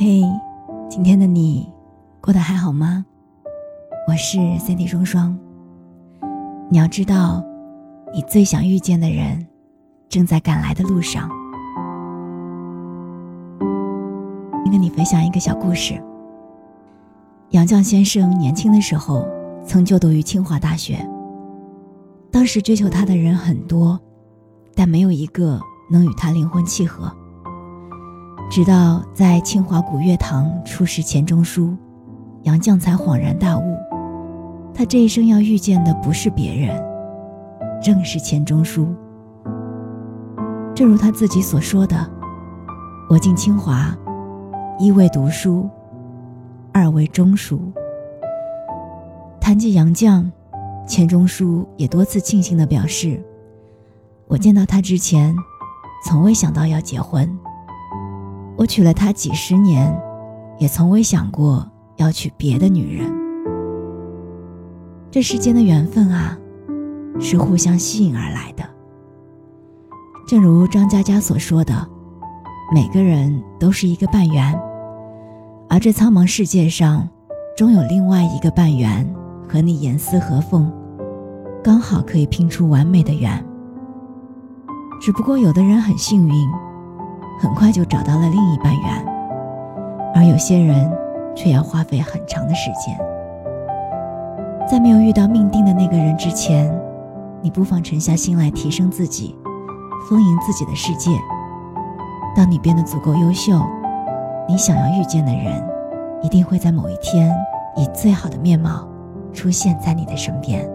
嘿，今天的你过得还好吗？我是 Cindy 双双。你要知道，你最想遇见的人，正在赶来的路上。跟你分享一个小故事。杨绛先生年轻的时候曾就读于清华大学，当时追求他的人很多，但没有一个能与他灵魂契合。直到在清华古月堂初识钱钟书，杨绛才恍然大悟，他这一生要遇见的不是别人，正是钱钟书。正如他自己所说的：“我进清华，一为读书，二为中书。”谈及杨绛，钱钟书也多次庆幸地表示：“我见到他之前，从未想到要结婚。”我娶了她几十年，也从未想过要娶别的女人。这世间的缘分啊，是互相吸引而来的。正如张嘉佳所说的，每个人都是一个半圆，而这苍茫世界上，终有另外一个半圆和你严丝合缝，刚好可以拼出完美的圆。只不过有的人很幸运。很快就找到了另一半缘，而有些人却要花费很长的时间。在没有遇到命定的那个人之前，你不妨沉下心来提升自己，丰盈自己的世界。当你变得足够优秀，你想要遇见的人，一定会在某一天以最好的面貌出现在你的身边。